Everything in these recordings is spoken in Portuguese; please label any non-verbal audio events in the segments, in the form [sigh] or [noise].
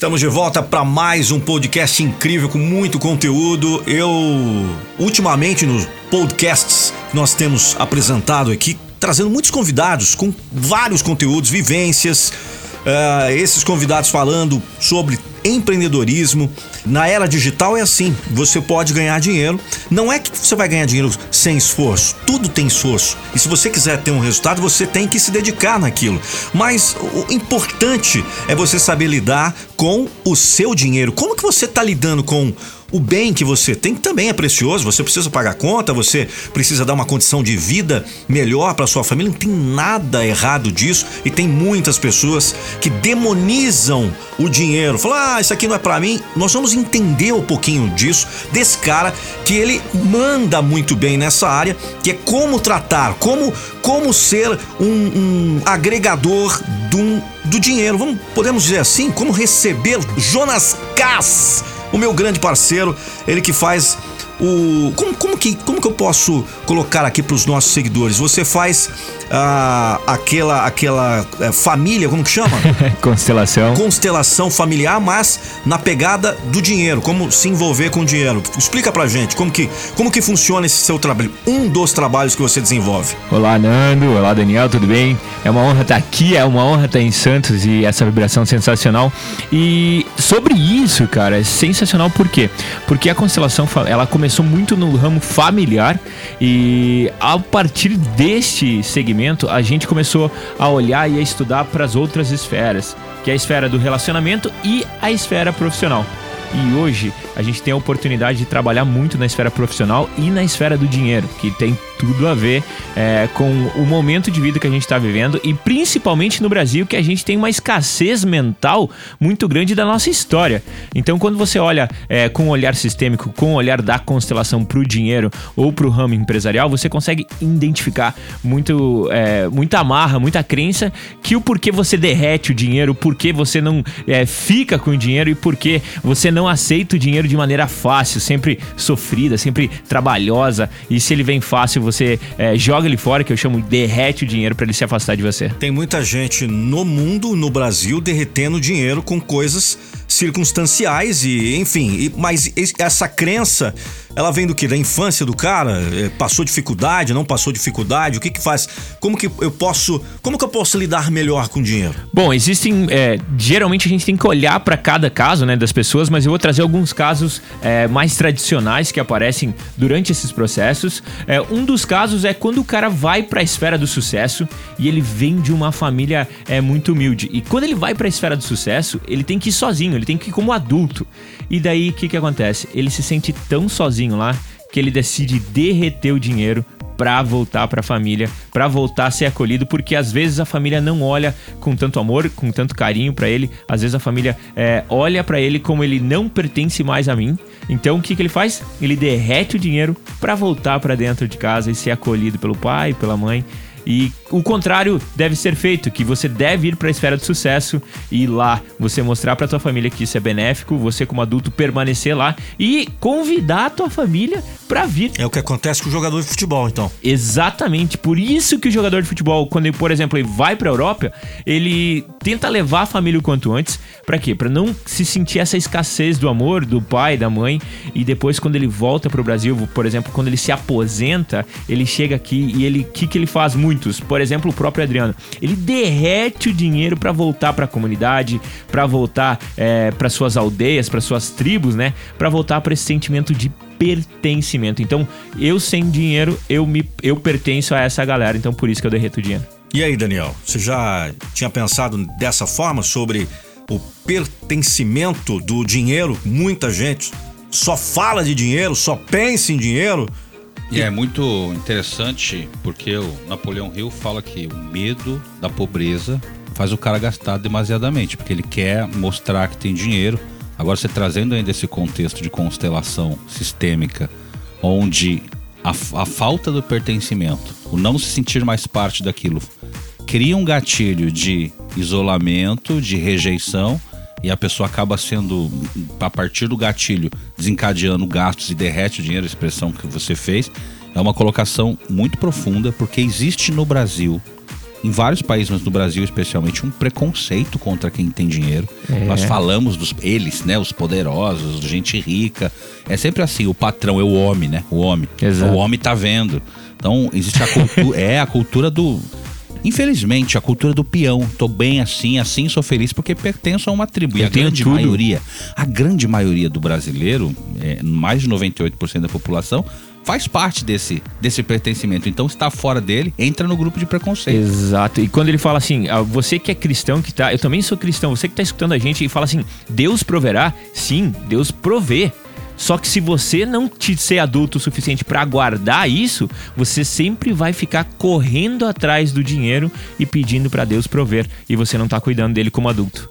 Estamos de volta para mais um podcast incrível com muito conteúdo. Eu, ultimamente, nos podcasts que nós temos apresentado aqui, trazendo muitos convidados com vários conteúdos, vivências. Uh, esses convidados falando sobre empreendedorismo. Na era digital é assim: você pode ganhar dinheiro. Não é que você vai ganhar dinheiro sem esforço, tudo tem esforço. E se você quiser ter um resultado, você tem que se dedicar naquilo. Mas o importante é você saber lidar com o seu dinheiro. Como que você está lidando com o bem que você tem também é precioso, você precisa pagar conta, você precisa dar uma condição de vida melhor para sua família, não tem nada errado disso e tem muitas pessoas que demonizam o dinheiro. Falam: "Ah, isso aqui não é para mim". Nós vamos entender um pouquinho disso desse cara que ele manda muito bem nessa área, que é como tratar, como como ser um, um agregador do, do dinheiro. Vamos, podemos dizer assim, como receber Jonas Cass o meu grande parceiro, ele que faz o. Como, como, que, como que eu posso colocar aqui para os nossos seguidores? Você faz ah, aquela, aquela é, família, como que chama? [laughs] Constelação. Constelação familiar, mas na pegada do dinheiro, como se envolver com o dinheiro. Explica pra gente como que, como que funciona esse seu trabalho, um dos trabalhos que você desenvolve. Olá, Nando. Olá, Daniel, tudo bem? É uma honra estar aqui, é uma honra estar em Santos e essa vibração sensacional. E sobre isso, cara, é sensacional por quê? Porque a constelação ela começou muito no ramo familiar e a partir deste segmento a gente começou a olhar e a estudar para as outras esferas, que é a esfera do relacionamento e a esfera profissional. E hoje a gente tem a oportunidade de trabalhar muito na esfera profissional e na esfera do dinheiro, que tem tudo a ver é, com o momento de vida que a gente está vivendo e principalmente no Brasil, que a gente tem uma escassez mental muito grande da nossa história. Então, quando você olha é, com um olhar sistêmico, com o um olhar da constelação para o dinheiro ou para o ramo empresarial, você consegue identificar muito, é, muita amarra, muita crença que o porquê você derrete o dinheiro, o porquê você não é, fica com o dinheiro e porquê você não aceita o dinheiro de maneira fácil, sempre sofrida, sempre trabalhosa. E se ele vem fácil, você é, joga ele fora, que eu chamo derrete o dinheiro para ele se afastar de você. Tem muita gente no mundo, no Brasil, derretendo dinheiro com coisas circunstanciais e, enfim, e, mas essa crença ela vem do que? Da infância do cara? É, passou dificuldade, não passou dificuldade? O que que faz? Como que eu posso, como que eu posso lidar melhor com dinheiro? Bom, existem, é, geralmente a gente tem que olhar para cada caso, né, das pessoas, mas eu vou trazer alguns casos é, mais tradicionais que aparecem durante esses processos. É, um dos casos é quando o cara vai para a esfera do sucesso e ele vem de uma família é, muito humilde. E quando ele vai para a esfera do sucesso, ele tem que ir sozinho, ele tem que ir como adulto. E daí o que que acontece? Ele se sente tão sozinho lá que ele decide derreter o dinheiro para voltar para a família, para voltar a ser acolhido, porque às vezes a família não olha com tanto amor, com tanto carinho para ele, às vezes a família é, olha para ele como ele não pertence mais a mim. Então o que, que ele faz? Ele derrete o dinheiro para voltar para dentro de casa e ser acolhido pelo pai, pela mãe. E o contrário deve ser feito, que você deve ir para a esfera de sucesso e lá você mostrar para tua família que isso é benéfico, você como adulto permanecer lá e convidar a tua família para vir. É o que acontece com o jogador de futebol, então. Exatamente, por isso que o jogador de futebol, quando ele, por exemplo, ele vai para a Europa, ele tenta levar a família o quanto antes, para quê? Para não se sentir essa escassez do amor do pai, da mãe e depois quando ele volta para o Brasil, por exemplo, quando ele se aposenta, ele chega aqui e ele que que ele faz muitos, por exemplo, o próprio Adriano, ele derrete o dinheiro para voltar para a comunidade, para voltar é, para suas aldeias, para suas tribos, né? Para voltar para esse sentimento de pertencimento. Então, eu sem dinheiro, eu me eu pertenço a essa galera, então por isso que eu derreto o dinheiro. E aí, Daniel, você já tinha pensado dessa forma sobre o pertencimento do dinheiro? Muita gente só fala de dinheiro, só pensa em dinheiro. E é muito interessante porque o Napoleão Hill fala que o medo da pobreza faz o cara gastar demasiadamente, porque ele quer mostrar que tem dinheiro. Agora, você trazendo ainda esse contexto de constelação sistêmica, onde a, a falta do pertencimento, o não se sentir mais parte daquilo, cria um gatilho de isolamento, de rejeição e a pessoa acaba sendo, a partir do gatilho, desencadeando gastos e derrete o dinheiro, a expressão que você fez, é uma colocação muito profunda, porque existe no Brasil em vários países, mas no Brasil especialmente, um preconceito contra quem tem dinheiro. É. Nós falamos dos eles, né? Os poderosos, gente rica. É sempre assim, o patrão é o homem, né? O homem. Exato. O homem tá vendo. Então, existe a cultura. [laughs] é a cultura do. Infelizmente, a cultura do peão. Tô bem assim, assim sou feliz porque pertenço a uma tribo. E Eu a tenho grande tudo. maioria, a grande maioria do brasileiro, é, mais de 98% da população, faz parte desse, desse pertencimento. Então, está fora dele, entra no grupo de preconceito. Exato. E quando ele fala assim, ah, você que é cristão que tá, eu também sou cristão, você que tá escutando a gente e fala assim, Deus proverá? Sim, Deus provê. Só que se você não te ser adulto o suficiente para aguardar isso, você sempre vai ficar correndo atrás do dinheiro e pedindo para Deus prover e você não tá cuidando dele como adulto.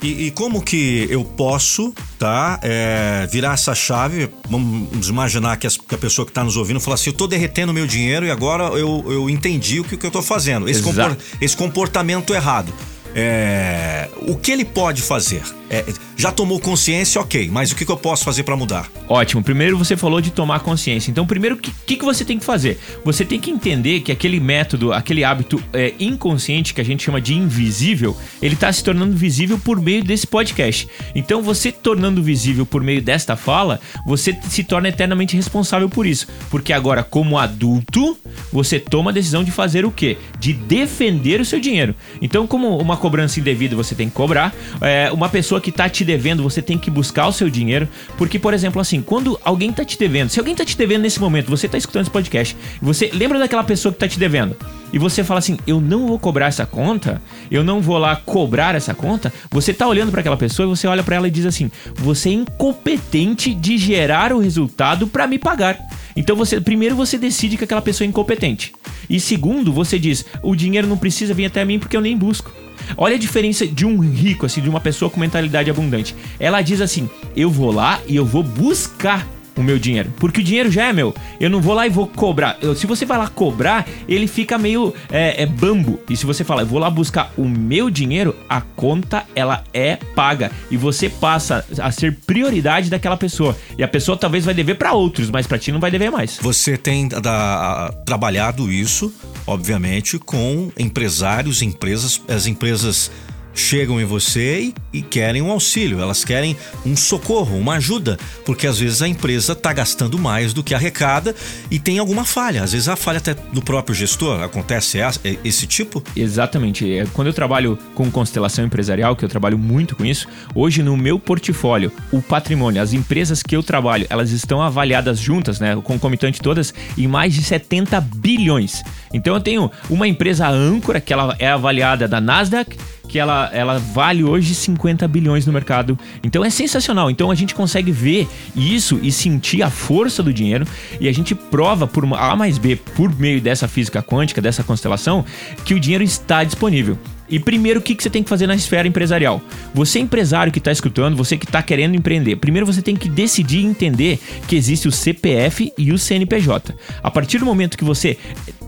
E, e como que eu posso, tá, é, virar essa chave? Vamos imaginar que, as- que a pessoa que está nos ouvindo fala assim: eu tô derretendo meu dinheiro e agora eu, eu entendi o que, que eu tô fazendo. Esse, compor- esse comportamento errado. É, o que ele pode fazer? É, já tomou consciência, ok, mas o que, que eu posso fazer para mudar? Ótimo. Primeiro você falou de tomar consciência. Então, primeiro, o que, que, que você tem que fazer? Você tem que entender que aquele método, aquele hábito é, inconsciente que a gente chama de invisível, ele está se tornando visível por meio desse podcast. Então, você tornando visível por meio desta fala, você se torna eternamente responsável por isso. Porque agora, como adulto, você toma a decisão de fazer o quê? De defender o seu dinheiro. Então, como uma cobrança indevida você tem que cobrar, é, uma pessoa que tá te devendo, você tem que buscar o seu dinheiro. Porque, por exemplo, assim, quando alguém tá te devendo, se alguém tá te devendo nesse momento, você tá escutando esse podcast, você lembra daquela pessoa que tá te devendo, e você fala assim: eu não vou cobrar essa conta, eu não vou lá cobrar essa conta, você tá olhando para aquela pessoa e você olha para ela e diz assim: você é incompetente de gerar o resultado para me pagar. Então você primeiro você decide que aquela pessoa é incompetente. E segundo, você diz: o dinheiro não precisa vir até mim porque eu nem busco. Olha a diferença de um rico, assim, de uma pessoa com mentalidade abundante. Ela diz assim: eu vou lá e eu vou buscar o meu dinheiro. Porque o dinheiro já é meu. Eu não vou lá e vou cobrar. Eu- se você vai lá cobrar, ele fica meio é, é bambo. E se você fala, eu vou lá buscar o meu dinheiro, a conta ela é paga. E você passa a ser prioridade daquela pessoa. E a pessoa talvez vai dever para outros, mas para ti não vai dever mais. Você tem da- trabalhado isso, obviamente, com empresários, empresas. As empresas chegam em você e, e querem um auxílio, elas querem um socorro, uma ajuda, porque às vezes a empresa está gastando mais do que arrecada e tem alguma falha. Às vezes a falha até do próprio gestor, acontece esse tipo. Exatamente. É, Quando eu trabalho com constelação empresarial, que eu trabalho muito com isso, hoje no meu portfólio, o patrimônio, as empresas que eu trabalho, elas estão avaliadas juntas, né, concomitante todas, em mais de 70 bilhões. Então eu tenho uma empresa âncora que ela é avaliada da Nasdaq, que ela, ela vale hoje 50 bilhões no mercado. Então é sensacional. Então a gente consegue ver isso e sentir a força do dinheiro e a gente prova por A mais B, por meio dessa física quântica, dessa constelação, que o dinheiro está disponível. E primeiro, o que que você tem que fazer na esfera empresarial? Você, empresário que está escutando, você que está querendo empreender, primeiro você tem que decidir e entender que existe o CPF e o CNPJ. A partir do momento que você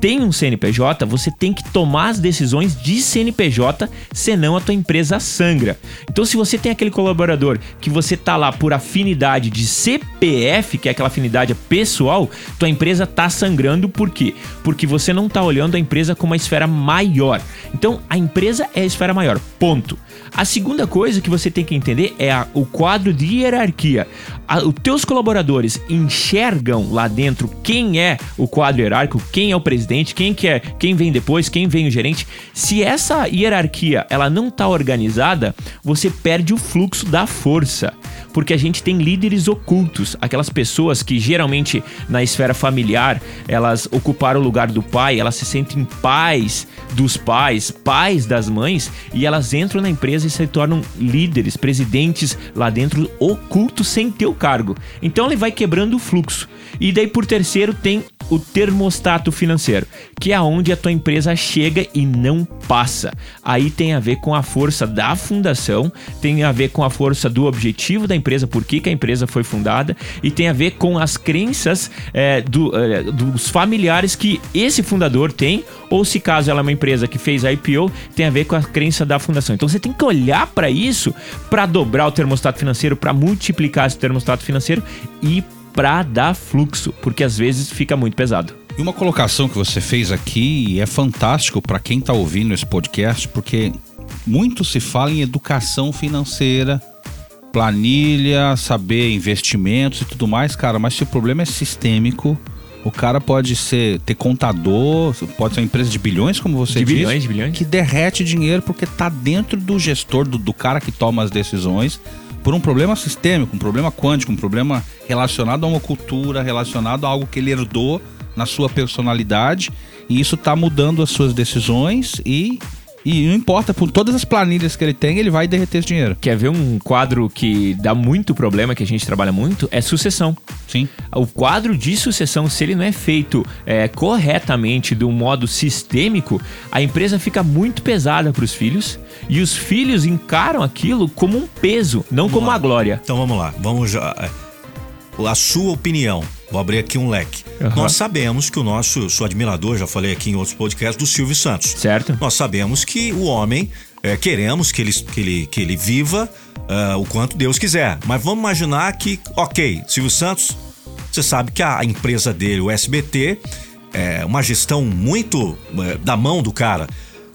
tem um CNPJ, você tem que tomar as decisões de CNPJ, senão a tua empresa sangra. Então, se você tem aquele colaborador que você tá lá por afinidade de CPF, que é aquela afinidade pessoal, tua empresa tá sangrando por quê? Porque você não tá olhando a empresa como uma esfera maior. Então, a empresa é a esfera maior. Ponto. A segunda coisa que você tem que entender é a- o quadro de hierarquia. A- os teus colaboradores enxergam lá dentro quem é o quadro hierárquico, quem é o presidente, quem que é, quem vem depois, quem vem o gerente. Se essa hierarquia ela não tá organizada, você perde o fluxo da força. Porque a gente tem líderes ocultos, aquelas pessoas que geralmente na esfera familiar, elas ocuparam o lugar do pai, elas se sentem pais dos pais, pais das mães, e elas entram na empresa e se tornam líderes, presidentes lá dentro, ocultos sem ter o cargo. Então ele vai quebrando o fluxo. E daí por terceiro tem o termostato financeiro, que é onde a tua empresa chega e não passa. Aí tem a ver com a força da fundação, tem a ver com a força do objetivo da empresa, por que, que a empresa foi fundada, e tem a ver com as crenças é, do, é, dos familiares que esse fundador tem, ou se caso ela é uma empresa que fez a IPO, tem a ver com a crença da fundação. Então você tem que olhar para isso para dobrar o termostato financeiro, para multiplicar esse termostato financeiro e para dar fluxo, porque às vezes fica muito pesado. E uma colocação que você fez aqui é fantástico para quem está ouvindo esse podcast, porque muito se fala em educação financeira, planilha, saber investimentos e tudo mais, cara, mas se o problema é sistêmico, o cara pode ser ter contador, pode ser uma empresa de bilhões, como você De disse, bilhões, de bilhões. que derrete dinheiro porque tá dentro do gestor, do, do cara que toma as decisões, por um problema sistêmico, um problema quântico, um problema relacionado a uma cultura, relacionado a algo que ele herdou na sua personalidade, e isso tá mudando as suas decisões e e não importa, por todas as planilhas que ele tem, ele vai derreter esse dinheiro. Quer ver um quadro que dá muito problema, que a gente trabalha muito? É sucessão. Sim. O quadro de sucessão, se ele não é feito é, corretamente, de um modo sistêmico, a empresa fica muito pesada para os filhos e os filhos encaram aquilo como um peso, não como lá. uma glória. Então vamos lá, vamos já. é, A sua opinião. Vou abrir aqui um leque. Aham. Nós sabemos que o nosso, sou admirador, já falei aqui em outros podcasts, do Silvio Santos. Certo? Nós sabemos que o homem, é, queremos que ele, que ele, que ele viva ah, o quanto Deus quiser. Mas vamos imaginar que, ok, Silvio Santos, você sabe que a empresa dele, o SBT, é uma gestão muito é, da mão do cara.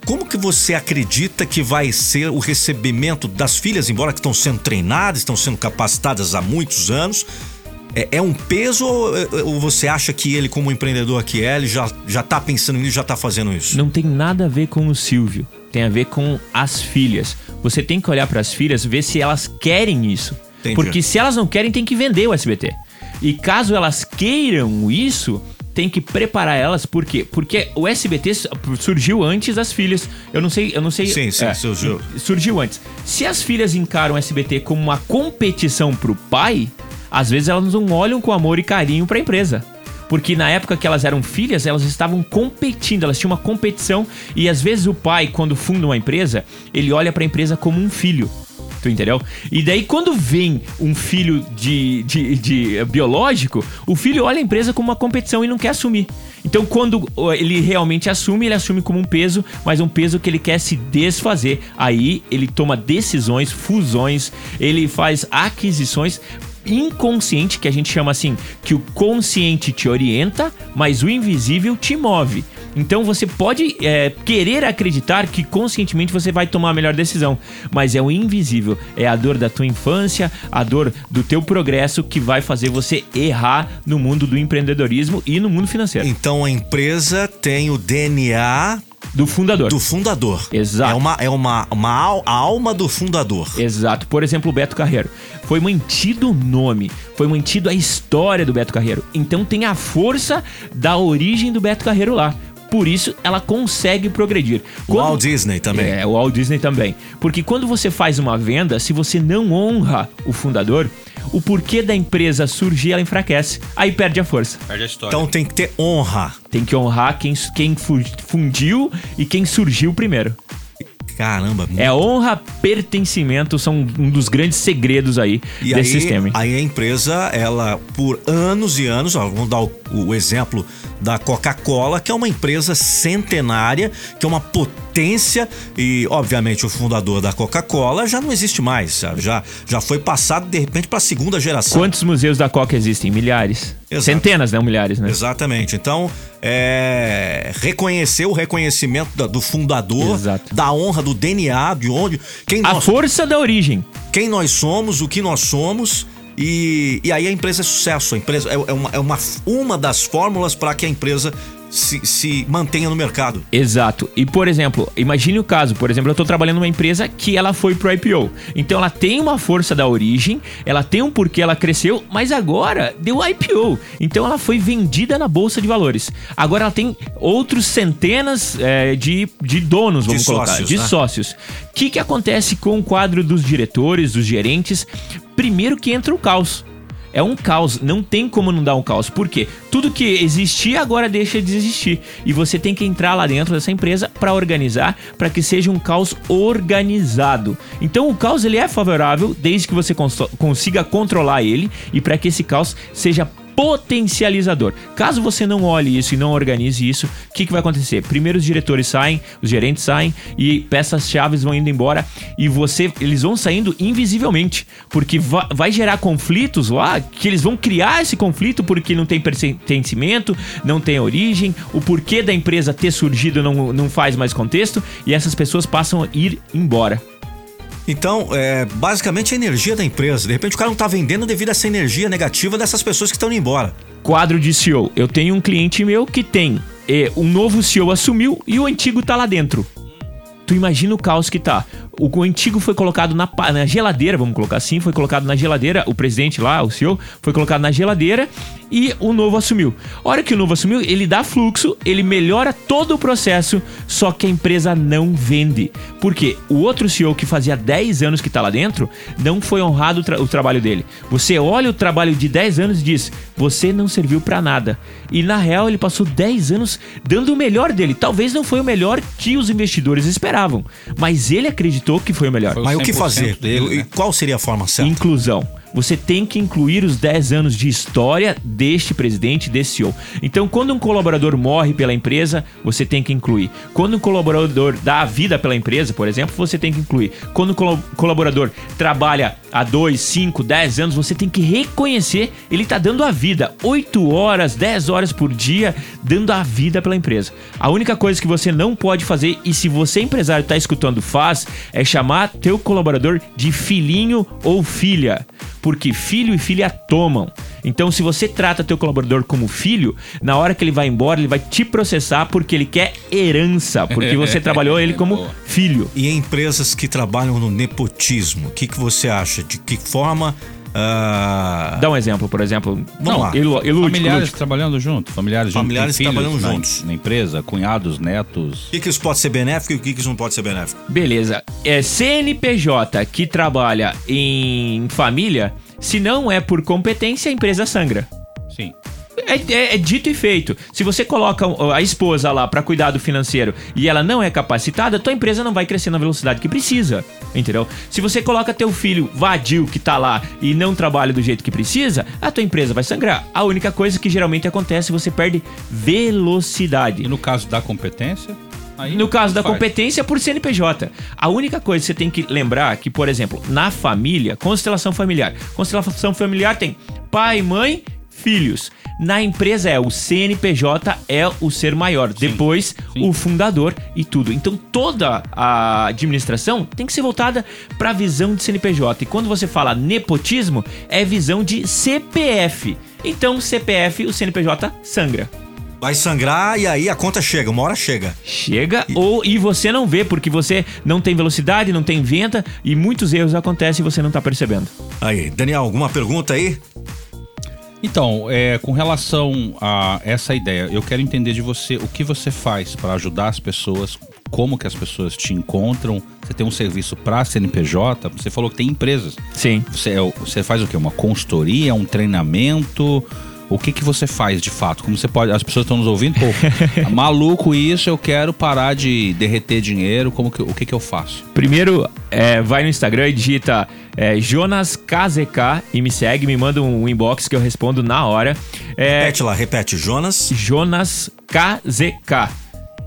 Como que você acredita que vai ser o recebimento das filhas, embora que estão sendo treinadas, estão sendo capacitadas há muitos anos? É, é um peso ou, ou você acha que ele, como empreendedor que é, ele já, já tá pensando nisso, já tá fazendo isso? Não tem nada a ver com o Silvio. Tem a ver com as filhas. Você tem que olhar para as filhas, ver se elas querem isso. Entendi. Porque se elas não querem, tem que vender o SBT. E caso elas queiram isso, tem que preparar elas, por quê? Porque o SBT su- surgiu antes das filhas. Eu não sei, eu não sei. Sim, sim, é, surgiu. surgiu antes. Se as filhas encaram o SBT como uma competição pro pai, às vezes elas não olham com amor e carinho pra empresa. Porque na época que elas eram filhas, elas estavam competindo, elas tinham uma competição e às vezes o pai, quando funda uma empresa, ele olha pra empresa como um filho. Tu entendeu? E daí, quando vem um filho de, de, de eh, biológico, o filho olha a empresa como uma competição e não quer assumir. Então, quando ele realmente assume, ele assume como um peso, mas um peso que ele quer se desfazer. Aí ele toma decisões, fusões, ele faz aquisições inconsciente, que a gente chama assim, que o consciente te orienta, mas o invisível te move. Então você pode é, querer acreditar que conscientemente você vai tomar a melhor decisão, mas é o invisível, é a dor da tua infância, a dor do teu progresso que vai fazer você errar no mundo do empreendedorismo e no mundo financeiro. Então a empresa tem o DNA Do fundador. do fundador. Exato. É uma, é uma, uma al- a alma do fundador. Exato. Por exemplo, o Beto Carreiro. Foi mantido o nome, foi mantido a história do Beto Carreiro. Então tem a força da origem do Beto Carreiro lá. Por isso ela consegue progredir. O Walt Disney também. É, o Walt Disney também. Porque quando você faz uma venda, se você não honra o fundador, o porquê da empresa surgir, ela enfraquece. Aí perde a força. Perde a história. Então tem que ter honra. Tem que honrar quem, quem fu- fundiu e quem surgiu primeiro. Caramba. É honra, pertencimento, são um dos grandes segredos aí E desse aí, sistema. hein? aí a empresa, ela, por anos e anos, ó, vamos dar o, o exemplo da Coca-Cola, que é uma empresa centenária, que é uma potência, e obviamente o fundador da Coca-Cola já não existe mais, sabe? Já, já foi passado de repente para a segunda geração. Quantos museus da Coca existem? Milhares. Exato. Centenas, não milhares, né? Exatamente. Então, é, reconhecer o reconhecimento da- do fundador, Exato. da honra, do DNA, de onde, quem A nós, força da origem. quem nós somos, o que nós somos. E, e aí a empresa é sucesso. A empresa é, é uma, é uma, uma das fórmulas para que a empresa se, se mantenha no mercado. Exato. E, por exemplo, imagine o caso, por exemplo, eu estou trabalhando numa empresa que ela foi pro IPO. Então ela tem uma força da origem, ela tem um porquê ela cresceu, mas agora deu IPO. Então ela foi vendida na Bolsa de Valores. Agora ela tem outros centenas é, de, de donos, vamos De colocar, sócios, de né? sócios. O que, que acontece com o quadro dos diretores, dos gerentes? Primeiro que entra o caos. É um caos, não tem como não dar um caos. Por quê? Tudo que existia agora deixa de existir. E você tem que entrar lá dentro dessa empresa para organizar, para que seja um caos organizado. Então o caos ele é favorável desde que você cons- consiga controlar ele e para que esse caos seja potencializador. Caso você não olhe isso e não organize isso, o que, que vai acontecer? Primeiro os diretores saem, os gerentes saem e peças-chave vão indo embora e você, eles vão saindo invisivelmente, porque vai, gerar conflitos lá que eles vão criar esse conflito porque não tem pertencimento, não tem origem, o porquê da empresa ter surgido não, não faz mais contexto e essas pessoas passam a ir embora. Então, é basicamente a energia da empresa. De repente o cara não está vendendo devido a essa energia negativa dessas pessoas que estão indo embora. Quadro de CEO. Eu tenho um cliente meu que tem é, um novo CEO assumiu e o antigo tá lá dentro. Tu imagina o caos que tá. O antigo foi colocado na, na geladeira, vamos colocar assim, foi colocado na geladeira, o presidente lá, o CEO, foi colocado na geladeira e o novo assumiu. A hora que o novo assumiu, ele dá fluxo, ele melhora todo o processo, só que a empresa não vende. Porque o outro CEO que fazia 10 anos que está lá dentro, não foi honrado o, tra o, trabalho dele. Você olha o trabalho de 10 anos e diz: você não serviu para nada. E na real, ele passou 10 anos dando o melhor dele. Talvez não foi o melhor que os investidores esperavam, mas ele acreditou que foi o melhor. Foi mas o que fazer? Dele, né? Qual seria a forma certa? Inclusão você tem que incluir os 10 anos de história deste presidente, desse CEO. Então, quando um colaborador morre pela empresa, você tem que incluir. Quando um colaborador dá a vida pela empresa, por exemplo, você tem que incluir. Quando um colaborador trabalha há 2, 5, 10 anos, você tem que reconhecer ele está dando a vida. 8 horas, 10 horas por dia, dando a vida pela empresa. A única coisa que você não pode fazer, e se você empresário está escutando faz, é chamar teu colaborador de filhinho ou filha porque filho e filha tomam. Então, se você trata teu colaborador como filho, na hora que ele vai embora, ele vai te processar porque ele quer herança, porque você [laughs] trabalhou ele como filho. E em empresas que trabalham no nepotismo, o que, que você acha? De que forma Uh... Dá um exemplo, por exemplo. Vamos não, lá. familiares trabalhando junto, familiares, familiares junto, trabalhando na, juntos na empresa, cunhados, netos. O que, que isso pode ser benéfico e o que, que isso não pode ser benéfico? Beleza. É CNPJ que trabalha em família, se não é por competência, a empresa sangra. Sim. É, é, é, dito e feito. Se você coloca a esposa lá para cuidar do financeiro e ela não é capacitada, tua empresa não vai crescer na velocidade que precisa. Entendeu? Se você coloca teu filho vadio que tá lá e não trabalha do jeito que precisa, a tua empresa vai sangrar. A única coisa que geralmente acontece, você perde velocidade. E no caso da competência? Aí no caso da faz. competência por CNPJ. A única coisa que você tem que lembrar é que, por exemplo, na família, constelação familiar. Constelação familiar tem pai, mãe, filhos. Na empresa é o CNPJ é o ser maior, sim, depois sim. o fundador e tudo. Então toda a administração tem que ser voltada para a visão de CNPJ. E quando você fala nepotismo, é visão de CPF. Então CPF, o CNPJ sangra. Vai sangrar e aí a conta chega, uma hora chega. Chega e... ou e você não vê porque você não tem velocidade, não tem venda e muitos erros acontecem e você não está percebendo. Aí, Daniel, alguma pergunta aí? Então, é, com relação a essa ideia, eu quero entender de você o que você faz para ajudar as pessoas, como que as pessoas te encontram. Você tem um serviço para CNPJ? Você falou que tem empresas. Sim. Você, é você faz o quê? Uma consultoria, um treinamento? O que que você faz de fato? Como você pode. As pessoas estão nos ouvindo, pô, [laughs] maluco isso, eu quero parar de derreter dinheiro, como que, o que que eu faço? Primeiro, é, vai no Instagram e digita é, Jonas KZK e me segue, me manda um inbox que eu respondo na hora. É, repete lá, repete, Jonas. Jonas KZK.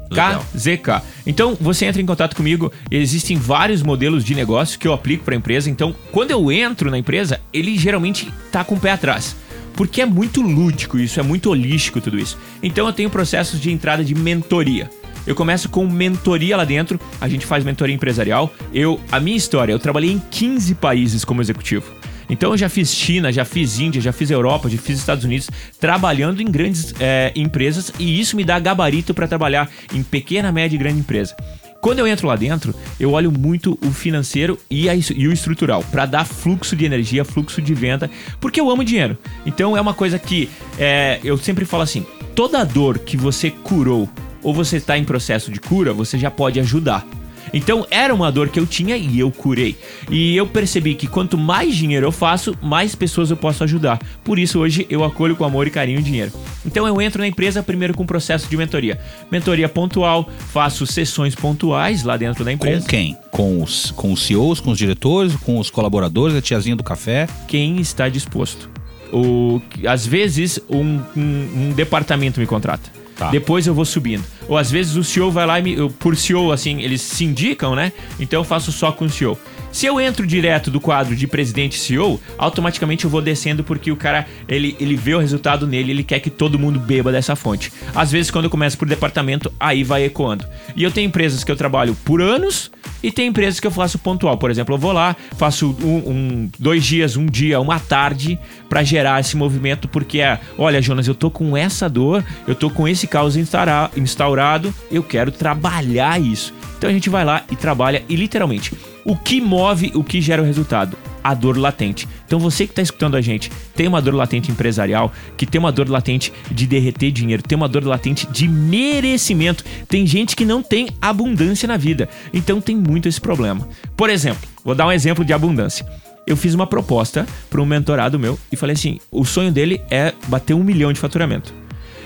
KZK. Então, você entra em contato comigo. Existem vários modelos de negócio que eu aplico para a empresa. Então, quando eu entro na empresa, ele geralmente tá com o pé atrás porque é muito lúdico isso, é muito holístico tudo isso. Então eu tenho processos de entrada de mentoria. Eu começo com mentoria lá dentro, a gente faz mentoria empresarial. Eu, a minha história, eu trabalhei em 15 países como executivo. Então eu já fiz China, já fiz Índia, já fiz Europa, já fiz Estados Unidos, trabalhando em grandes é, empresas e isso me dá gabarito para trabalhar em pequena, média e grande empresa. Quando eu entro lá dentro, eu olho muito o financeiro e, a, e o estrutural para dar fluxo de energia, fluxo de venda, porque eu amo dinheiro. Então é uma coisa que é, eu sempre falo assim: toda dor que você curou ou você está em processo de cura, você já pode ajudar. Então era uma dor que eu tinha e eu curei. E eu percebi que quanto mais dinheiro eu faço, mais pessoas eu posso ajudar. Por isso hoje eu acolho com amor e carinho o dinheiro. Então eu entro na empresa primeiro com um processo de mentoria. Mentoria pontual, faço sessões pontuais lá dentro da empresa. Com quem? Com os, com os CEOs, com os diretores, com os colaboradores, a tiazinha do café? Quem está disposto. O, às vezes, um, um, um departamento me contrata. Tá. Depois eu vou subindo. Ou às vezes o CEO vai lá e me, por CEO, assim, eles se indicam, né? Então eu faço só com o CEO. Se eu entro direto do quadro de presidente e CEO, automaticamente eu vou descendo porque o cara, ele, ele vê o resultado nele, ele quer que todo mundo beba dessa fonte. Às vezes, quando eu começo por departamento, aí vai ecoando. E eu tenho empresas que eu trabalho por anos e tem empresas que eu faço pontual. Por exemplo, eu vou lá, faço um, um- dois dias, um dia, uma tarde para gerar esse movimento, porque é, olha, Jonas, eu tô com essa dor, eu tô com esse caos instaura- instaurado, eu quero trabalhar isso. Então a gente vai lá e trabalha e literalmente o que move, o que gera o resultado. A dor latente. Então você que está escutando a gente, tem uma dor latente empresarial, que tem uma dor latente de derreter dinheiro, tem uma dor latente de merecimento. Tem gente que não tem abundância na vida. Então tem muito esse problema. Por exemplo, vou dar um exemplo de abundância. Eu fiz uma proposta para um mentorado meu e falei assim: o sonho dele é bater um milhão de faturamento.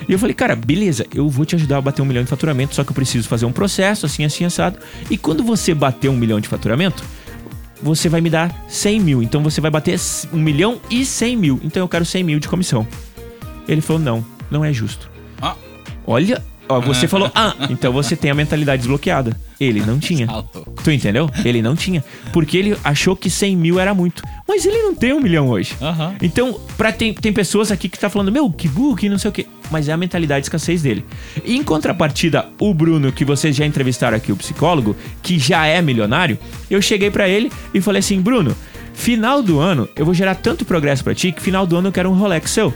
E eu falei, cara, beleza, eu vou te ajudar a bater um milhão de faturamento, só que eu preciso fazer um processo assim, assim, assado. E quando você bater um milhão de faturamento, você vai me dar 100 mil. Então você vai bater um milhão e 100 mil. Então eu quero 100 mil de comissão. Ele falou, não, não é justo. Ah. Olha, ó, você falou, ah, então você tem a mentalidade desbloqueada. Ele não tinha. Tu entendeu? Ele não tinha. Porque ele achou que 100 mil era muito. Mas ele não tem um milhão hoje. Aham. Então, pra, tem, tem pessoas aqui que tá falando, meu, que burro, que não sei o quê. Mas é a mentalidade de escassez dele. Em contrapartida, o Bruno, que vocês já entrevistaram aqui, o psicólogo, que já é milionário, eu cheguei pra ele e falei assim, Bruno, final do ano, eu vou gerar tanto progresso pra ti que final do ano eu quero um Rolex seu.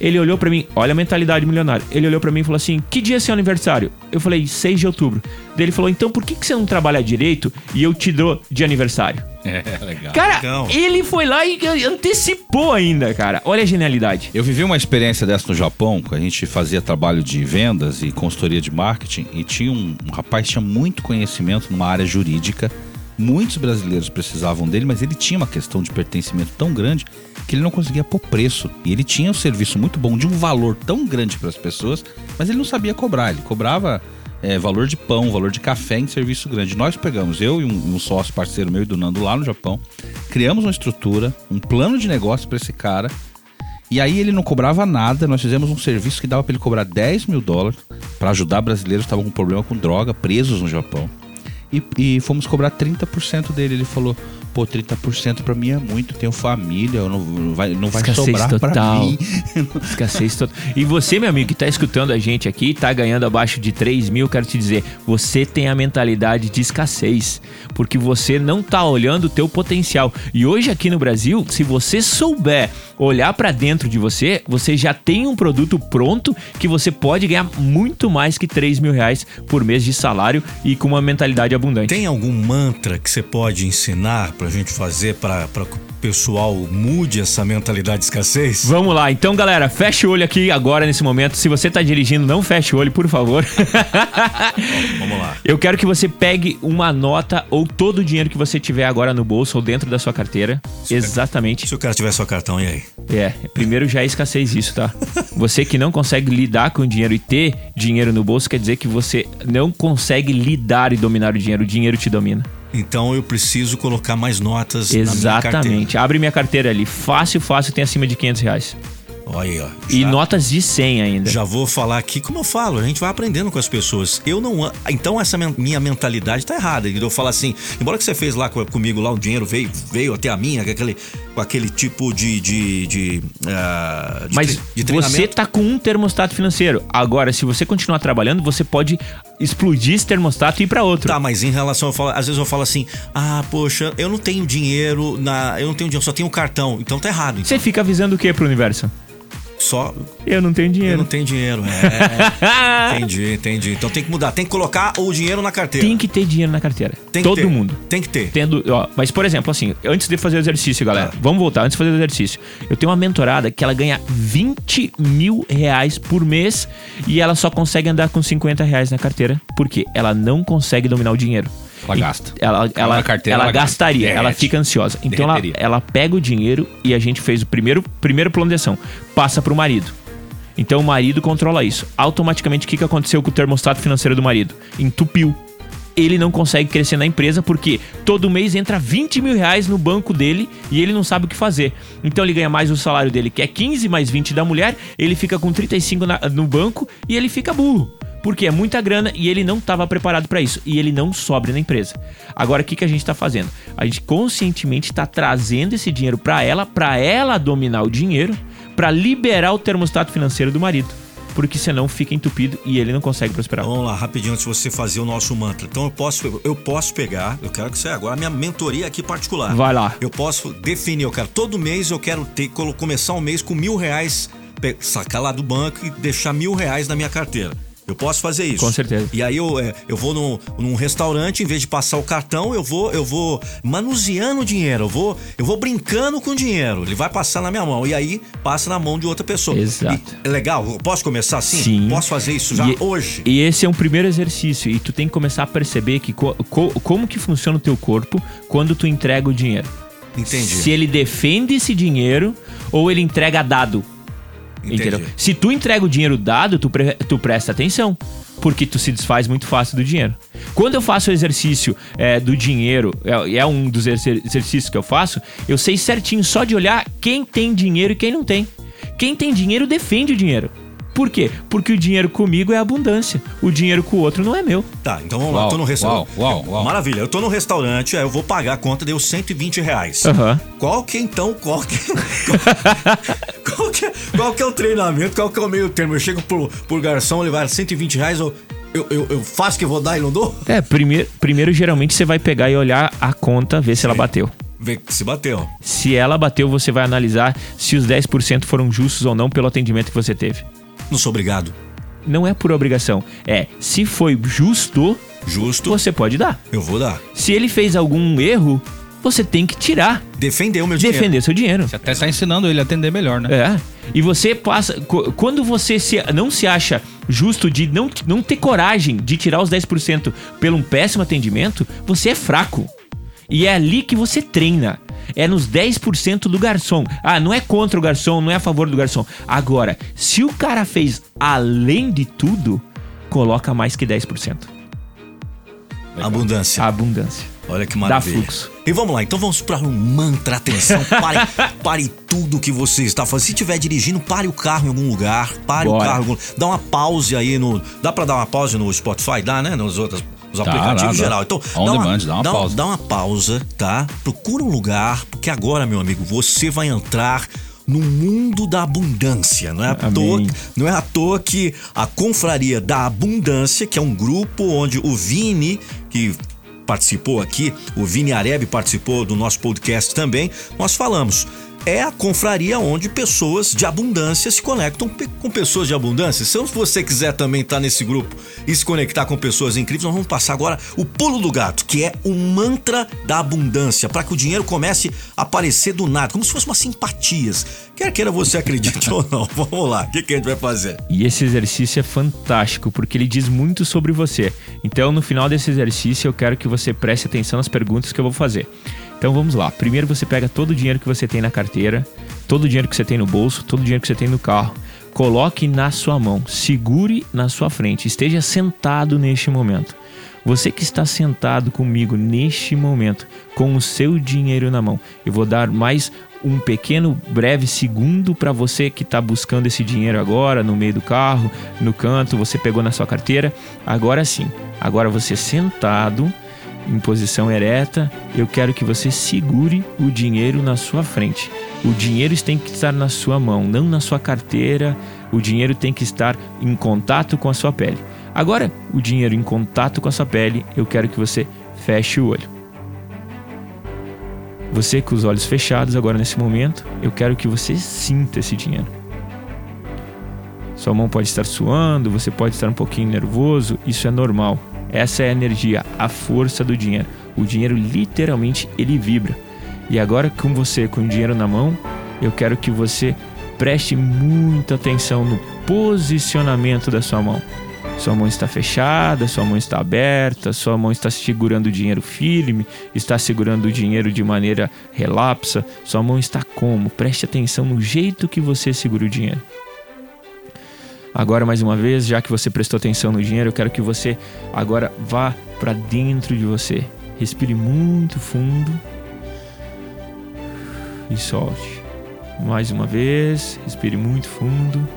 Ele olhou pra mim, olha a mentalidade milionária. Ele olhou pra mim e falou assim: Que dia é seu aniversário? Eu falei: 6 de outubro. Daí ele falou: Então por que, que você não trabalha direito e eu te dou de aniversário? É, [laughs] legal. Cara, legal. ele foi lá e antecipou ainda, cara. Olha a genialidade. Eu vivi uma experiência dessa no Japão, que a gente fazia trabalho de vendas e consultoria de marketing, e tinha um, um rapaz que tinha muito conhecimento numa área jurídica. Muitos brasileiros precisavam dele, mas ele tinha uma questão de pertencimento tão grande que ele não conseguia pôr preço. E ele tinha um serviço muito bom, de um valor tão grande para as pessoas, mas ele não sabia cobrar. Ele cobrava é, valor de pão, valor de café em serviço grande. Nós pegamos, eu e um, um sócio parceiro meu e do Nando lá no Japão, criamos uma estrutura, um plano de negócio para esse cara. E aí ele não cobrava nada, nós fizemos um serviço que dava para ele cobrar 10 mil dólares para ajudar brasileiros que estavam com problema com droga, presos no Japão. E, e fomos cobrar 30% dele. Ele falou, pô, 30% para mim é muito, tenho família, não, não vai, não vai Escassez sobrar para total. mim. [laughs] [laughs] Escassez total. E você, meu amigo, que tá escutando a gente aqui, tá ganhando abaixo de 3 mil, quero te dizer, você tem a mentalidade de escassez. Porque você não tá olhando o teu potencial. E hoje aqui no Brasil, se você souber olhar pra dentro de você, você já tem um produto pronto que você pode ganhar muito mais que 3 mil reais por mês de salário e com uma mentalidade abundante. Tem algum mantra que você pode ensinar pra gente fazer pra pra que o pessoal mude essa mentalidade de escassez? Vamos lá, então galera, fecha o olho aqui agora nesse momento. Se você tá dirigindo, não feche o olho, por favor. [laughs] Vamos lá. Eu quero que você pegue uma nota ou todo o dinheiro que você tiver agora no bolso ou dentro da sua carteira. Exatamente. Se o cara tiver seu cartão, e aí? É, primeiro já é escassez isso, tá? [laughs] Você que não consegue lidar com o dinheiro e ter dinheiro no bolso, quer dizer que você não consegue lidar e dominar o dinheiro. O dinheiro te domina. Então eu preciso colocar mais notas na minha carteira. Exatamente. Abre minha carteira ali. Fácil, fácil, tem acima de 500 reais. Olha aí, ó. E notas de 100 ainda. Já vou falar aqui, como eu falo, a gente vai aprendendo com as pessoas. Eu não. Então, essa minha mentalidade tá errada. Eu falo assim, embora que você fez lá co- comigo, lá o dinheiro veio, veio até a minha, com aquele, com aquele tipo de. de, de, ah, de Mas de você tá com um termostato financeiro. Agora, se você continuar trabalhando, você pode explodir esse termostato e ir pra outro. Tá, mas em relação, eu falo, às vezes eu falo assim, ah, poxa, eu não tenho dinheiro na. Eu não tenho dinheiro, só tenho um cartão. Então tá errado. Então, Você fica avisando o que pro universo? Só. Eu não tenho Eu dinheiro. não tenho dinheiro. É. [laughs] entendi, entendi. Então tem que mudar. Tem que colocar o dinheiro na carteira. Tem que ter dinheiro na carteira. Tem Todo ter. mundo. Tem que ter. Tendo, ó, mas, por exemplo, assim, antes de fazer o exercício, galera, Ah. vamos voltar, antes de fazer o exercício. Eu tenho uma mentorada que ela ganha 20 mil reais por mês e ela só consegue andar com 50 reais na carteira, porque ela não consegue dominar o dinheiro. Ela gasta. Ela, ela, carteira, ela ela gasta. gastaria, ela Derrete. fica ansiosa. Então ela, ela pega o dinheiro e a gente fez o primeiro, primeiro plano de ação. Passa pro marido. Então o marido controla isso. Automaticamente, o que, que aconteceu com o termostato financeiro do marido? Entupiu. ele não consegue crescer na empresa porque todo mês entra 20 mil reais no banco dele e ele não sabe o que fazer. Então ele ganha mais o salário dele, que é 15 mais 20 da mulher, ele fica com 35 na, no banco e ele fica burro. Porque é muita grana e ele não estava preparado para isso. E ele não sobra na empresa. Agora, o que, que a gente está fazendo? A gente conscientemente está trazendo esse dinheiro para ela, para ela dominar o dinheiro, para liberar o termostato financeiro do marido porque senão fica entupido e ele não consegue prosperar. Vamos lá, rapidinho antes de você fazer o nosso mantra. Então eu posso, eu posso pegar, eu quero que você agora a minha mentoria aqui particular. Vai lá. Eu posso definir, eu quero todo mês eu quero ter começar um mês com mil reais, sacar lá do banco e deixar mil reais na minha carteira. Eu posso fazer isso. Com certeza. E aí eu, é, eu vou num, num, restaurante, em vez de passar o cartão, eu vou eu vou manuseando o dinheiro, eu vou eu vou brincando com o dinheiro. Ele vai passar na minha mão e aí passa na mão de outra pessoa. Exato. E, é legal, eu posso começar assim? Sim. Posso fazer isso já e, hoje? E esse é um primeiro exercício e tu tem que começar a perceber que co, co, como que funciona o teu corpo quando tu entrega o dinheiro. Entendi. Se ele defende esse dinheiro ou ele entrega dado. Entendeu? Se tu entrega o dinheiro dado, tu, pre tu presta atenção. Porque tu se desfaz muito fácil do dinheiro. Quando eu faço o exercício é, do dinheiro, é, é um dos exercícios que eu faço, eu sei certinho só de olhar quem tem dinheiro e quem não tem. Quem tem dinheiro defende o dinheiro. Por quê? Porque o dinheiro comigo é abundância. O dinheiro com o outro não é meu. Tá, então vamos uau, lá. Eu tô no restaurante. Uau, uau, Maravilha. Eu tô no restaurante, aí eu vou pagar a conta, deu 120 reais. Uhum. Qual que então, qual que... [laughs] qual, que, qual que é o treinamento, qual que é o meio termo? Eu chego pro, pro garçom, ele vai 120 reais, eu, eu, eu, eu, faço que vou dar e não dou? É, primeiro, primeiro geralmente você vai pegar e olhar a conta, ver se Sim. ela bateu. Ver se bateu. Se ela bateu, você vai analisar se os 10% foram justos ou não pelo atendimento que você teve. Não sou obrigado. Não é por obrigação. É, se foi justo, justo, você pode dar. Eu vou dar. Se ele fez algum erro, você tem que tirar. Defender o meu dinheiro. Defender seu dinheiro. Você até está ensinando ele a atender melhor, né? É. E você passa. Quando você se, não se acha justo de não, não ter coragem de tirar os 10% pelo um péssimo atendimento, você é fraco. E é ali que você treina é nos 10% do garçom. Ah, não é contra o garçom, não é a favor do garçom. Agora, se o cara fez além de tudo, coloca mais que 10%. Abundância. Abundância. Olha que maravilha. Dá fluxo. E vamos lá, então vamos para um mantra. Atenção, pare, [laughs] pare tudo que você está fazendo. Se estiver dirigindo, pare o carro em algum lugar. Pare Bora. o carro. Dá uma pause aí no. Dá para dar uma pause no Spotify? Dá, né? Nas outras os tá, aplicativos dá, geral. Então, dá uma, demand, dá uma dá, pausa. Dá uma pausa, tá? Procura um lugar, porque agora, meu amigo, você vai entrar no mundo da abundância. Não é, à toa, não é à toa que a Confraria da Abundância, que é um grupo onde o Vini, que participou aqui, o Vini Areb participou do nosso podcast também, nós falamos é a confraria onde pessoas de abundância se conectam com pessoas de abundância. Se você quiser também estar nesse grupo e se conectar com pessoas incríveis, nós vamos passar agora o pulo do gato, que é o mantra da abundância, para que o dinheiro comece a aparecer do nada, como se fosse uma simpatias. Quer queira você acredite [laughs] ou não. Vamos lá, o que, que a gente vai fazer? E esse exercício é fantástico, porque ele diz muito sobre você. Então, no final desse exercício, eu quero que você preste atenção nas perguntas que eu vou fazer. Então vamos lá. Primeiro você pega todo o dinheiro que você tem na carteira, todo o dinheiro que você tem no bolso, todo o dinheiro que você tem no carro. Coloque na sua mão, segure na sua frente, esteja sentado neste momento. Você que está sentado comigo neste momento, com o seu dinheiro na mão, eu vou dar mais um pequeno breve segundo para você que está buscando esse dinheiro agora, no meio do carro, no canto, você pegou na sua carteira. Agora sim, agora você sentado em posição ereta, eu quero que você segure o dinheiro na sua frente. O dinheiro tem que estar na sua mão, não na sua carteira. O dinheiro tem que estar em contato com a sua pele. Agora, o dinheiro em contato com a sua pele, eu quero que você feche o olho. Você com os olhos fechados agora nesse momento, eu quero que você sinta esse dinheiro. Sua mão pode estar suando, você pode estar um pouquinho nervoso, isso é normal. Essa é a energia, a força do dinheiro. O dinheiro literalmente ele vibra. E agora com você com o dinheiro na mão, eu quero que você preste muita atenção no posicionamento da sua mão. Sua mão está fechada, sua mão está aberta, sua mão está segurando o dinheiro firme, está segurando o dinheiro de maneira relapsa, sua mão está como? Preste atenção no jeito que você segura o dinheiro. Agora, mais uma vez, já que você prestou atenção no dinheiro, eu quero que você agora vá para dentro de você. Respire muito fundo e solte. Mais uma vez, respire muito fundo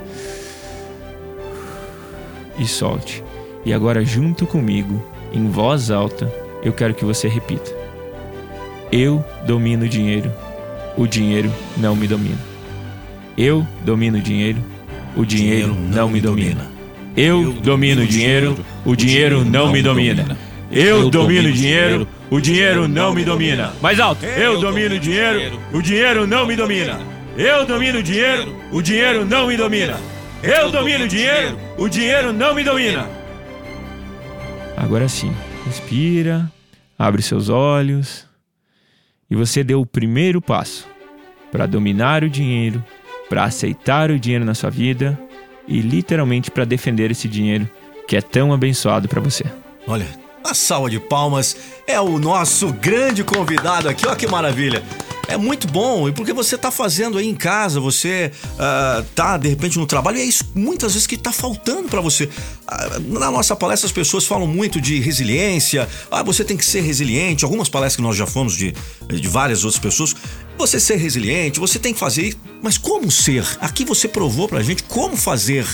e solte. E agora, junto comigo, em voz alta, eu quero que você repita: Eu domino o dinheiro, o dinheiro não me domina. Eu domino o dinheiro, o dinheiro não me domina. Eu domino o dinheiro, o dinheiro não me domina. Eu domino o dinheiro, o dinheiro não me domina. Mais alto. Eu domino o dinheiro, o dinheiro não me domina. Eu domino o dinheiro, o dinheiro não me domina. Eu domino o dinheiro, o dinheiro não me domina. Agora sim, respira, abre seus olhos e você deu o primeiro passo para dominar o dinheiro, para aceitar o dinheiro na sua vida e literalmente para defender esse dinheiro que é tão abençoado para você. Olha, a salva de palmas é o nosso grande convidado aqui, olha que maravilha. É muito bom, e porque você está fazendo aí em casa, você uh, tá de repente no trabalho, e é isso muitas vezes que está faltando para você. Uh, na nossa palestra, as pessoas falam muito de resiliência, ah, você tem que ser resiliente. Algumas palestras que nós já fomos de, de várias outras pessoas, você ser resiliente, você tem que fazer, mas como ser? Aqui você provou pra gente como fazer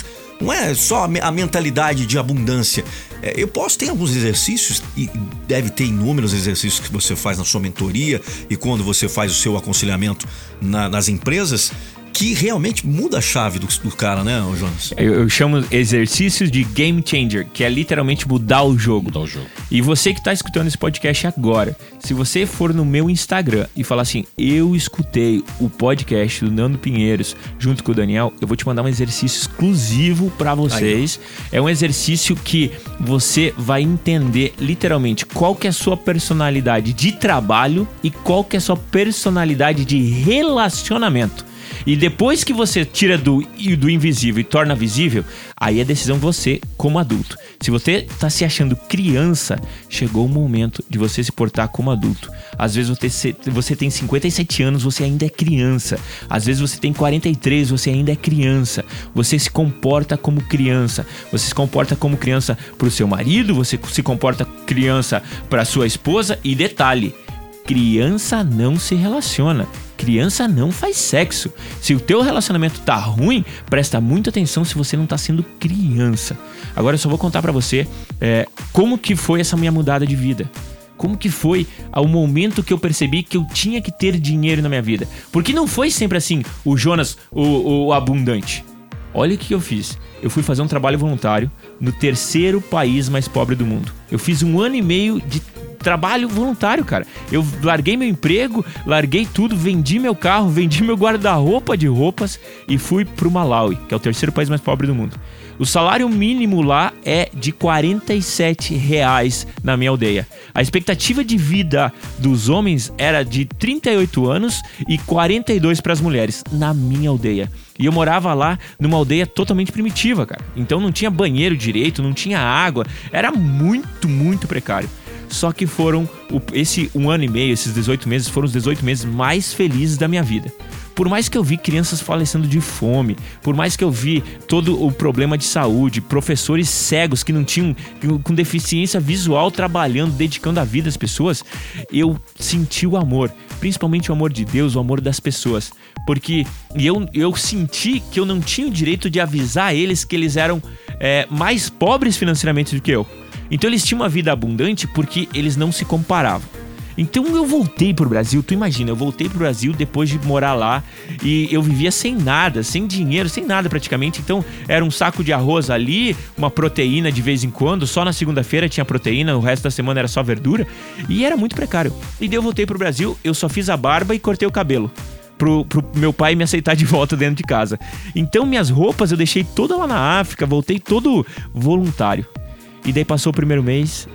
não é só a mentalidade de abundância. É, eu posso ter alguns exercícios, e deve ter inúmeros exercícios que você faz na sua mentoria e quando você faz o seu aconselhamento na, nas empresas, que realmente muda a chave do, do cara, né, Jonas? Eu, eu, chamo exercícios de game changer, que é literalmente mudar o jogo. Mudar o jogo. E você que está escutando esse podcast agora, se você for no meu Instagram e falar assim, eu escutei o podcast do Nando Pinheiros junto com o Daniel, eu vou te mandar um exercício exclusivo para vocês. Aí. É um exercício que você vai entender literalmente qual que é a sua personalidade de trabalho e qual que é a sua personalidade de relacionamento. E depois que você tira do, do invisível e torna visível, aí é decisão você como adulto. Se você está se achando criança, chegou o momento de você se portar como adulto. Às vezes você, você tem 57 anos, você ainda é criança. Às vezes você tem 43, você ainda é criança. Você se comporta como criança. Você se comporta como criança para o seu marido, você se comporta criança para sua esposa. E detalhe: criança não se relaciona criança não faz sexo. Se o teu relacionamento tá ruim, presta muita atenção se você não tá sendo criança. Agora eu só vou contar para você é, como que foi essa minha mudada de vida. Como que foi o momento que eu percebi que eu tinha que ter dinheiro na minha vida? Porque não foi sempre assim, o Jonas, o, o abundante. Olha o que eu fiz. Eu fui fazer um trabalho voluntário no terceiro país mais pobre do mundo. Eu fiz um ano e meio de trabalho voluntário, cara. Eu larguei meu emprego, larguei tudo, vendi meu carro, vendi meu guarda-roupa de roupas e fui pro Malawi, que é o terceiro país mais pobre do mundo. O salário mínimo lá é de 47 reais na minha aldeia. A expectativa de vida dos homens era de 38 anos e 42 para as mulheres na minha aldeia. E eu morava lá numa aldeia totalmente primitiva, cara. Então não tinha banheiro direito, não tinha água, era muito, muito precário. Só que foram esse um ano e meio, esses 18 meses, foram os 18 meses mais felizes da minha vida. Por mais que eu vi crianças falecendo de fome, por mais que eu vi todo o problema de saúde, professores cegos que não tinham com deficiência visual trabalhando, dedicando a vida às pessoas, eu senti o amor, principalmente o amor de Deus, o amor das pessoas, porque eu, eu senti que eu não tinha o direito de avisar eles que eles eram é, mais pobres financeiramente do que eu. Então eles tinham uma vida abundante porque eles não se comparavam. Então eu voltei pro Brasil, tu imagina, eu voltei pro Brasil depois de morar lá e eu vivia sem nada, sem dinheiro, sem nada praticamente. Então era um saco de arroz ali, uma proteína de vez em quando, só na segunda-feira tinha proteína, o resto da semana era só verdura e era muito precário. E daí eu voltei pro Brasil, eu só fiz a barba e cortei o cabelo. Pro, pro, meu pai me aceitar de volta dentro de casa. Então minhas roupas eu deixei toda lá na África, voltei todo voluntário. E daí passou o primeiro mês,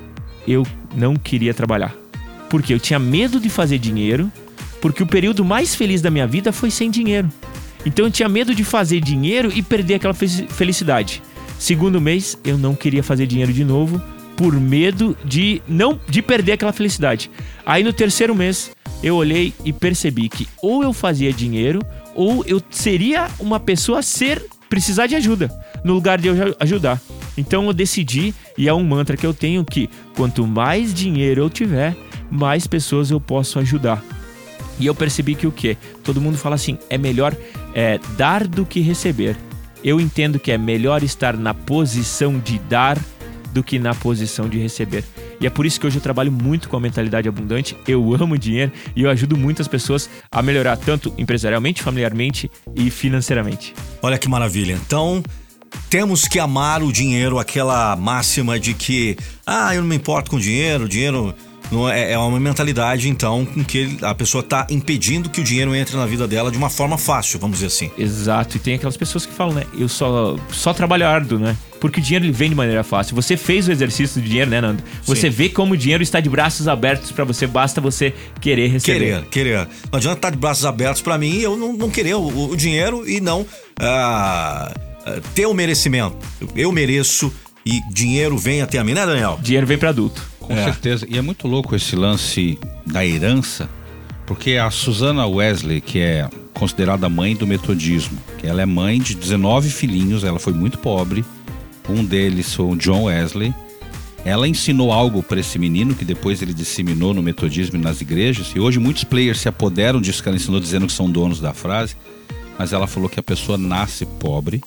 eu não queria trabalhar. Porque eu tinha medo de fazer dinheiro, porque o período mais feliz da minha vida foi sem dinheiro. Então eu tinha medo de fazer dinheiro e perder aquela felicidade. Segundo mês, eu não queria fazer dinheiro de novo por medo de não de perder aquela felicidade. Aí no terceiro mês, eu olhei e percebi que ou eu fazia dinheiro ou eu seria uma pessoa ser precisar de ajuda no lugar de eu ajudar. Então eu decidi, e é um mantra que eu tenho, que quanto mais dinheiro eu tiver, mais pessoas eu posso ajudar. E eu percebi que o quê? Todo mundo fala assim: é melhor é, dar do que receber. Eu entendo que é melhor estar na posição de dar do que na posição de receber. E é por isso que hoje eu trabalho muito com a mentalidade abundante. Eu amo dinheiro e eu ajudo muitas pessoas a melhorar tanto empresarialmente, familiarmente e financeiramente. Olha que maravilha. Então, temos que amar o dinheiro, aquela máxima de que, ah, eu não me importo com dinheiro, dinheiro não é, é uma mentalidade, então, com que a pessoa está impedindo que o dinheiro entre na vida dela de uma forma fácil, vamos dizer assim. Exato, e tem aquelas pessoas que falam, né? Eu só, só trabalho árduo, né? Porque o dinheiro ele vem de maneira fácil. Você fez o exercício do dinheiro, né, Nando? Você Sim. vê como o dinheiro está de braços abertos para você, basta você querer receber. Querer, querer. Não adianta estar de braços abertos para mim eu não, não querer o, o dinheiro e não ah ter o merecimento. Eu mereço e dinheiro vem até a mim, né, Daniel? Dinheiro vem para adulto. Com é. certeza. E é muito louco esse lance da herança, porque a Susana Wesley, que é considerada mãe do metodismo, que ela é mãe de 19 filhinhos, ela foi muito pobre. Um deles foi o John Wesley. Ela ensinou algo para esse menino que depois ele disseminou no metodismo e nas igrejas. E hoje muitos players se apoderam disso que ela ensinou, dizendo que são donos da frase. Mas ela falou que a pessoa nasce pobre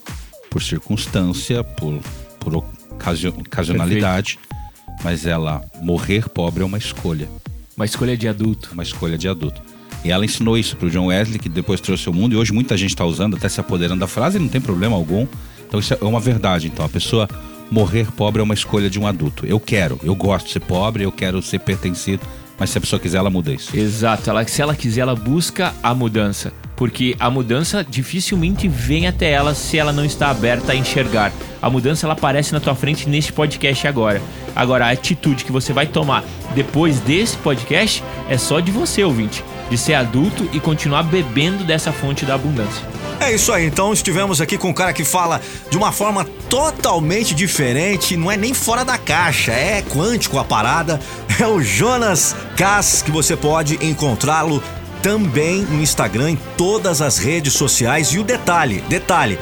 por circunstância, por, por ocasionalidade. Perfeito mas ela morrer pobre é uma escolha. Uma escolha de adulto. Uma escolha de adulto. E ela ensinou isso para o John Wesley, que depois trouxe ao mundo, e hoje muita gente está usando, até se apoderando da frase, e não tem problema algum. Então isso é uma verdade. Então a pessoa morrer pobre é uma escolha de um adulto. Eu quero, eu gosto de ser pobre, eu quero ser pertencido, mas se a pessoa quiser, ela muda isso. Exato. Ela, se ela quiser, ela busca a mudança. Porque a mudança dificilmente vem até ela se ela não está aberta a enxergar. A mudança ela aparece na tua frente neste podcast agora. Agora, a atitude que você vai tomar depois desse podcast é só de você, ouvinte. De ser adulto e continuar bebendo dessa fonte da abundância. É isso aí, então estivemos aqui com um cara que fala de uma forma totalmente diferente, não é nem fora da caixa, é quântico a parada. [laughs] É o Jonas Cass, que você pode encontrá-lo também no Instagram, em todas as redes sociais. E o detalhe, detalhe.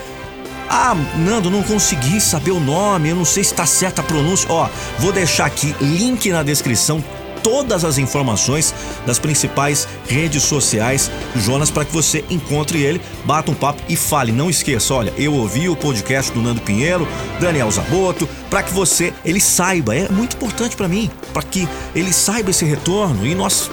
Ah, Nando, não consegui saber o nome, eu não sei se está certa a pronúncia. Ó, vou deixar aqui link na descrição todas as informações das principais redes sociais do Jonas para que você encontre ele, bata um papo e fale. Não esqueça, olha, eu ouvi o podcast do Nando Pinheiro, Daniel Zaboto, para que você ele saiba, é muito importante para mim, para que ele saiba esse retorno e nós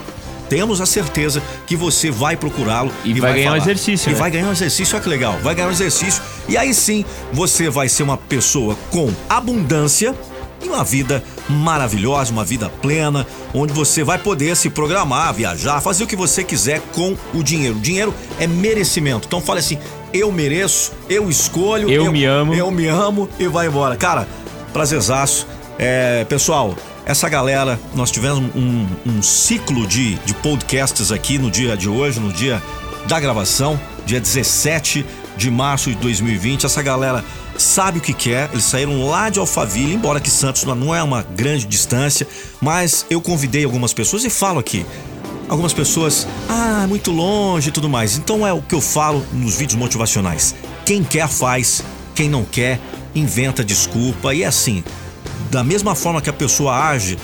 temos a certeza que você vai procurá-lo e, e, vai, vai ganhar falar. um exercício. E né? vai ganhar um exercício, olha que legal. Vai ganhar um exercício e aí sim você vai ser uma pessoa com abundância e uma vida maravilhosa, uma vida plena, onde você vai poder se programar, viajar, fazer o que você quiser com o dinheiro. O dinheiro é merecimento. Então fale assim: eu mereço, eu escolho, eu, eu me amo, eu me amo e vai embora. Cara, prazerzaço. É, pessoal, essa galera, nós tivemos um, um ciclo de, de podcasts aqui no dia de hoje, no dia da gravação, dia 17 de março de 2020. Essa galera sabe o que quer, eles saíram lá de Alphaville, embora que Santos não é uma grande distância, mas eu convidei algumas pessoas e falo aqui. Algumas pessoas, ah, muito longe e tudo mais. Então é o que eu falo nos vídeos motivacionais. Quem quer faz, quem não quer inventa desculpa e é assim da mesma forma que a pessoa age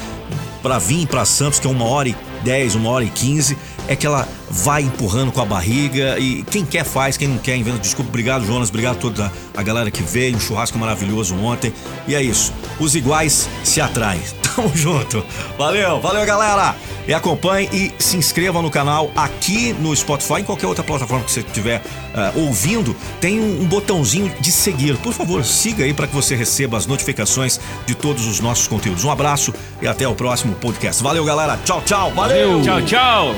para vir para Santos, que é uma hora e dez, uma hora e quinze, é que ela vai empurrando com a barriga e quem quer faz, quem não quer inventa. Desculpa, obrigado Jonas, obrigado a toda a galera que veio, um churrasco maravilhoso ontem. E é isso, os iguais se atraem. Tamo junto. Valeu, valeu galera. E acompanhe e se inscreva no canal aqui no Spotify, em qualquer outra plataforma que você estiver uh, ouvindo, tem um, um, botãozinho de seguir. Por favor, siga aí para que você receba as notificações de todos os nossos conteúdos. Um abraço e até o próximo podcast. Valeu, galera. Tchau, tchau. Valeu. Tchau, tchau.